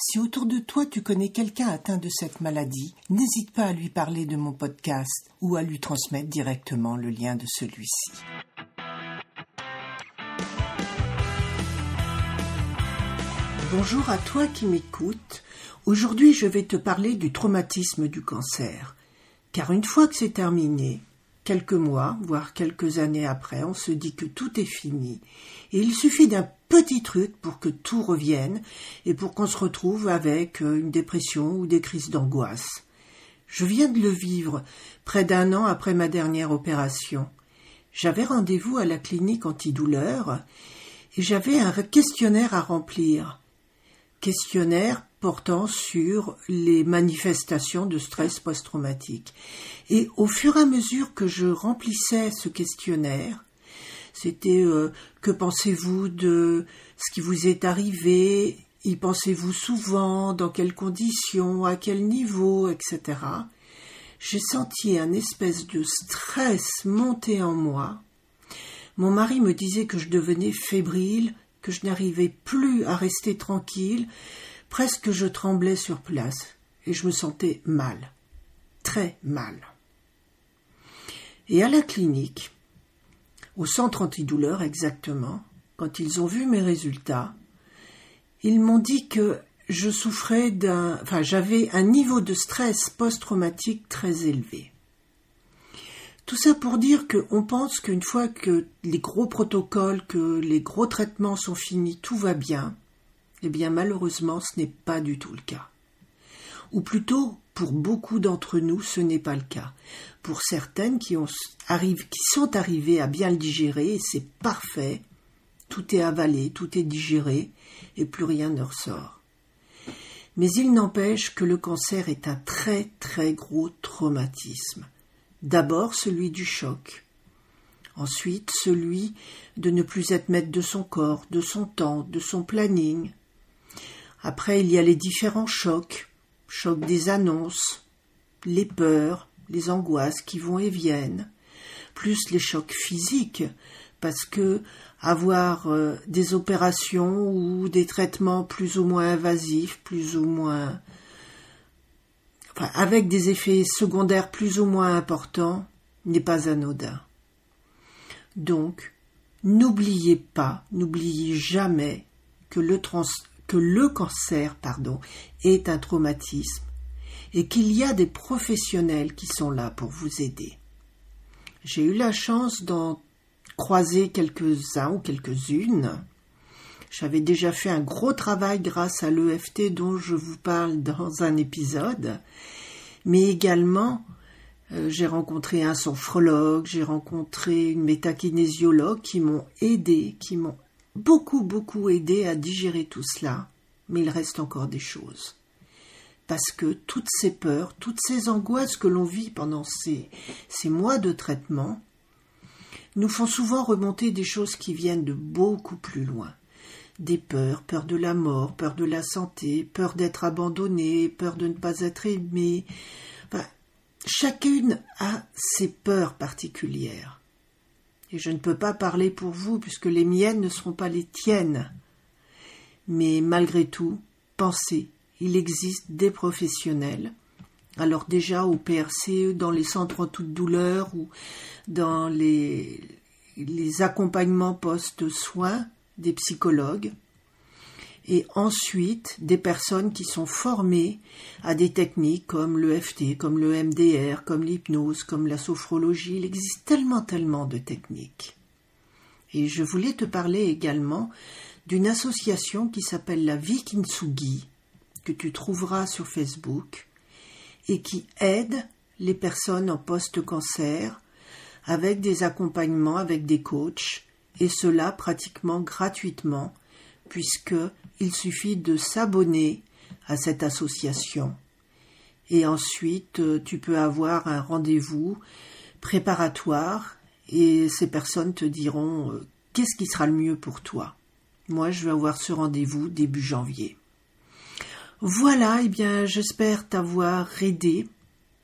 si autour de toi tu connais quelqu'un atteint de cette maladie, n'hésite pas à lui parler de mon podcast ou à lui transmettre directement le lien de celui-ci. Bonjour à toi qui m'écoutes. Aujourd'hui je vais te parler du traumatisme du cancer. Car une fois que c'est terminé, quelques mois, voire quelques années après, on se dit que tout est fini, et il suffit d'un petit truc pour que tout revienne, et pour qu'on se retrouve avec euh, une dépression ou des crises d'angoisse. Je viens de le vivre près d'un an après ma dernière opération. J'avais rendez-vous à la clinique antidouleur et j'avais un questionnaire à remplir. Questionnaire portant sur les manifestations de stress post-traumatique. Et au fur et à mesure que je remplissais ce questionnaire, c'était euh, que pensez-vous de ce qui vous est arrivé, y pensez-vous souvent, dans quelles conditions, à quel niveau, etc. J'ai senti un espèce de stress monter en moi. Mon mari me disait que je devenais fébrile, que je n'arrivais plus à rester tranquille, Presque je tremblais sur place et je me sentais mal, très mal. Et à la clinique, au centre antidouleur exactement, quand ils ont vu mes résultats, ils m'ont dit que je souffrais d'un, enfin, j'avais un niveau de stress post-traumatique très élevé. Tout ça pour dire qu'on pense qu'une fois que les gros protocoles, que les gros traitements sont finis, tout va bien. Eh bien malheureusement ce n'est pas du tout le cas. Ou plutôt, pour beaucoup d'entre nous, ce n'est pas le cas. Pour certaines qui, qui sont arrivées à bien le digérer, c'est parfait, tout est avalé, tout est digéré, et plus rien ne ressort. Mais il n'empêche que le cancer est un très très gros traumatisme. D'abord celui du choc, ensuite celui de ne plus être maître de son corps, de son temps, de son planning, après, il y a les différents chocs, choc des annonces, les peurs, les angoisses qui vont et viennent, plus les chocs physiques, parce que avoir euh, des opérations ou des traitements plus ou moins invasifs, plus ou moins avec des effets secondaires plus ou moins importants n'est pas anodin. Donc, n'oubliez pas, n'oubliez jamais que le, trans que le cancer, pardon, est un traumatisme et qu'il y a des professionnels qui sont là pour vous aider. J'ai eu la chance d'en croiser quelques-uns ou quelques-unes. J'avais déjà fait un gros travail grâce à l'EFT dont je vous parle dans un épisode, mais également euh, j'ai rencontré un sophrologue, j'ai rencontré une métakinésiologue qui m'ont aidé, qui m'ont beaucoup, beaucoup aidé à digérer tout cela, mais il reste encore des choses. Parce que toutes ces peurs, toutes ces angoisses que l'on vit pendant ces, mois de traitement, nous font souvent remonter des choses qui viennent de beaucoup plus loin. Des peurs, peur de la mort, peur de la santé, peur d'être abandonné, peur de ne pas être aimé. chacune a ses peurs particulières. Et je ne peux pas parler pour vous puisque les miennes ne seront pas les tiennes. Mais malgré tout, pensez, il existe des professionnels. Alors déjà au PRCE, dans les centres en toute douleur ou dans les, les accompagnements post-soins des psychologues. Et ensuite des personnes qui sont formées à des techniques comme le FT, comme le MDR, comme l'hypnose, comme la sophrologie. Il existe tellement, tellement de techniques. Et je voulais te parler également d'une association qui s'appelle la Vikintsugi, que tu trouveras sur Facebook, et qui aide les personnes en post-cancer avec des accompagnements, avec des coachs, et cela pratiquement gratuitement, puisque il suffit de s'abonner à cette association. Et ensuite, euh, tu peux avoir un rendez-vous préparatoire et ces personnes te diront euh, qu'est-ce qui sera le mieux pour toi. Moi, je vais avoir ce rendez-vous début janvier. Voilà, eh bien, j'espère t'avoir aidé,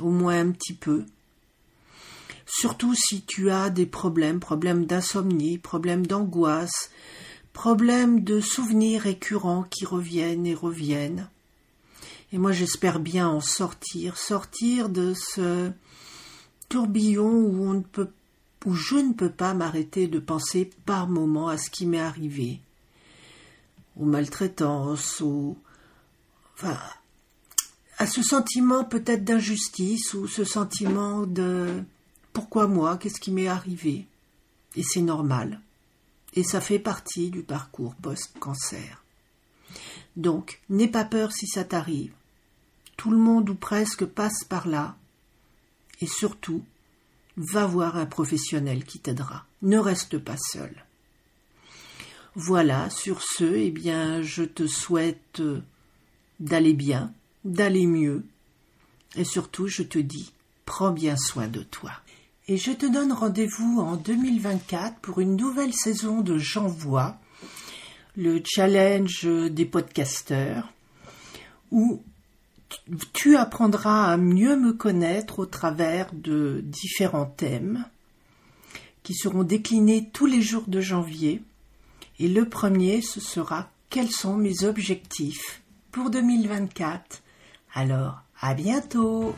au moins un petit peu. Surtout si tu as des problèmes, problèmes d'insomnie, problèmes d'angoisse, problèmes de souvenirs récurrents qui reviennent et reviennent. Et moi j'espère bien en sortir, sortir de ce tourbillon où je ne peux pas m'arrêter de penser par moments à ce qui m'est arrivé, aux maltraitances, aux enfin à ce sentiment peut-être d'injustice ou ce sentiment de pourquoi moi, qu'est-ce qui m'est arrivé? Et c'est normal et ça fait partie du parcours post-cancer. Donc, n'aie pas peur si ça t'arrive. Tout le monde ou presque passe par là. Et surtout, va voir un professionnel qui t'aidera. Ne reste pas seul. Voilà, sur ce, eh bien, je te souhaite d'aller bien, d'aller mieux. Et surtout, je te dis, prends bien soin de toi et je te donne rendez-vous en 2024 pour une nouvelle saison de J'envoie, le challenge des podcasteurs, où tu apprendras à mieux me connaître au travers de différents thèmes qui seront déclinés tous les jours de janvier. Et le premier, ce sera quels sont mes objectifs pour 2024. Alors, à bientôt